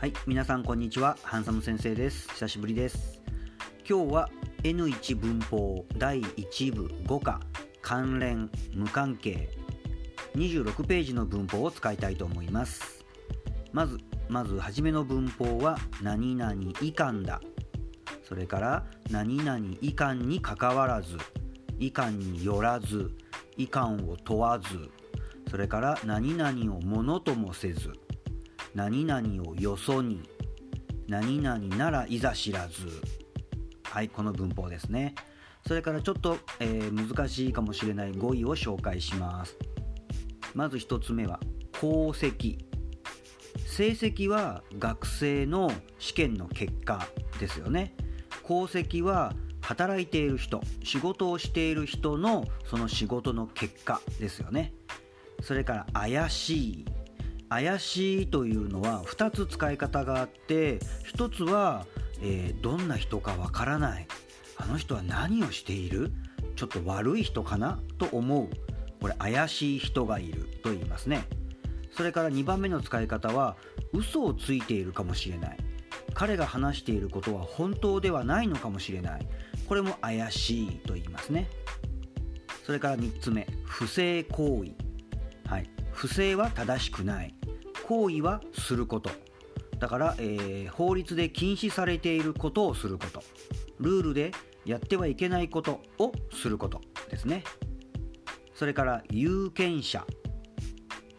はい、皆さんこんにちは。ハンサム先生です。久しぶりです。今日は N1 文法第1部5課関連無関係26ページの文法を使いたいと思います。まずまず初めの文法は何々以下だ。それから何々以下にかかわらず、以下によらず、以下を問わず、それから何々をものともせず、何々をよそに、何々ならいざ知らず。はい、この文法ですね。それからちょっと、えー難しいかもしれない語彙を紹介します。まず一つ目は、功績。成績は学生の試験の結果ですよね。功績は働いている人、仕事をしている人のその仕事の結果ですよね。それから怪しい。怪しいというのは2つ使い方があって1つは、えーどんな人かわからない。あの人は何をしている？ちょっと悪い人かな？と思う。これ怪しい人がいると言いますね。それから2番目の使い方は嘘をついているかもしれない。彼が話していることは本当ではないのかもしれない。これも怪しいと言いますね。それから3つ目不正行為、不正は正しくない。行為はすること。だから、えー法律で禁止されていることをすること。ルールでやってはいけないことをすることですね。それから有権者。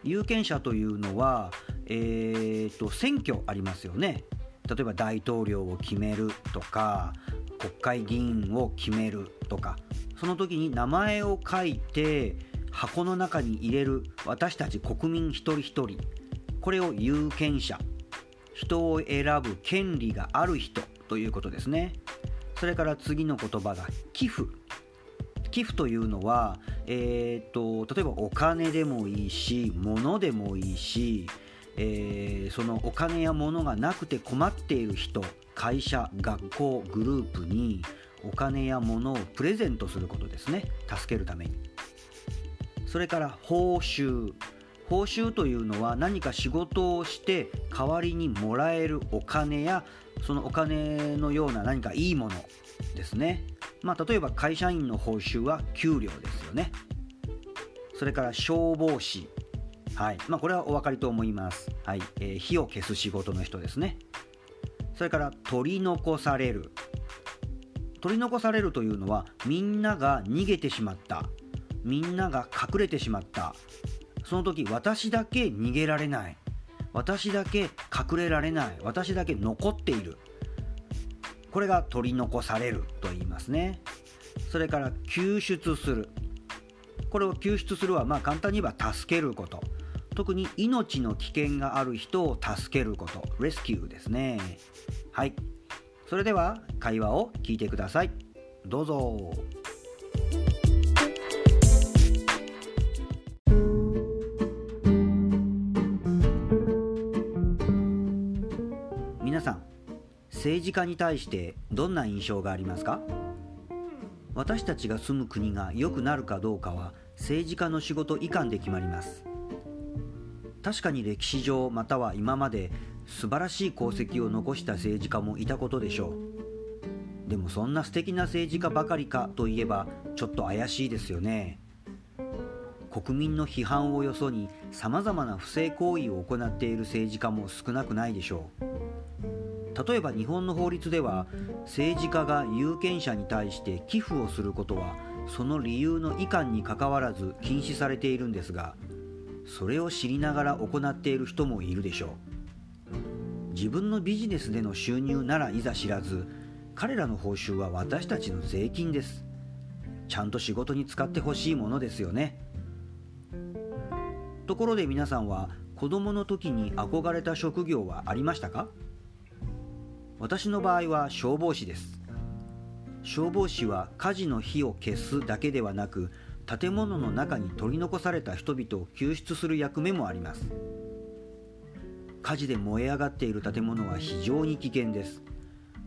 有権者というのは、えーと選挙ありますよね。例えば大統領を決めるとか国会議員を決めるとか。その時に名前を書いて箱の中に入れる私たち国民一人一人。これを有権者人を選ぶ権利がある人ということですね。それから次の言葉が寄付。寄付というのは、えー、と例えばお金でもいいし物でもいいし、えーそのお金や物がなくて困っている人会社学校グループにお金や物をプレゼントすることですね。助けるために。それから報酬。報酬というのは何か仕事をして代わりにもらえるお金やそのお金のような何かいいものですね。まあ例えば会社員の報酬は給料ですよね。それから消防士。はい。まあこれはお分かりと思います。はい、えー火を消す仕事の人ですね。それから取り残される。取り残されるというのはみんなが逃げてしまった。みんなが隠れてしまった。その時私だけ逃げられない。私だけ隠れられない。私だけ残っている。これが取り残されると言いますね。それから救出する。これを救出するはまあ簡単に言えば助けること。特に命の危険がある人を助けること。レスキューですね。はい。それでは会話を聞いてください。どうぞ。政治家に対してどんな印象がありますか？私たちが住む国が良くなるかどうかは政治家の仕事以下で決まります。確かに歴史上または今まで素晴らしい功績を残した政治家もいたことでしょう。でもそんな素敵な政治家ばかりかといえばちょっと怪しいですよね。国民の批判をよそにさまざまな不正行為を行っている政治家も少なくないでしょう。例えば日本の法律では政治家が有権者に対して寄付をすることはその理由の遺憾にかかわらず禁止されているんですがそれを知りながら行っている人もいるでしょう。自分のビジネスでの収入ならいざ知らず彼らの報酬は私たちの税金です。ちゃんと仕事に使ってほしいものですよね。ところで皆さんは子供の時に憧れた職業はありましたか？私の場合は消防士です。消防士は火事の火を消すだけではなく建物の中に取り残された人々を救出する役目もあります。火事で燃え上がっている建物は非常に危険です。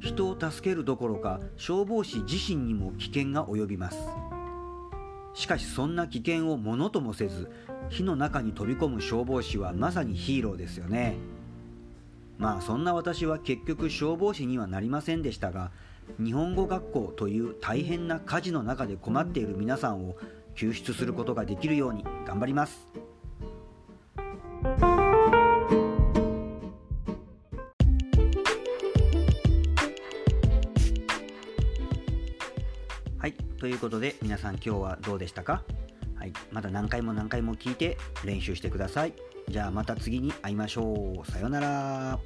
人を助けるどころか消防士自身にも危険が及びます。しかしそんな危険をものともせず火の中に飛び込む消防士はまさにヒーローですよね。まあそんな私は結局消防士にはなりませんでしたが日本語学校という大変な火事の中で困っている皆さんを救出することができるように頑張りますはいということで皆さん今日はどうでしたか？はい、また何回も何回も聞いて練習してください。じゃあまた次に会いましょう。さようなら。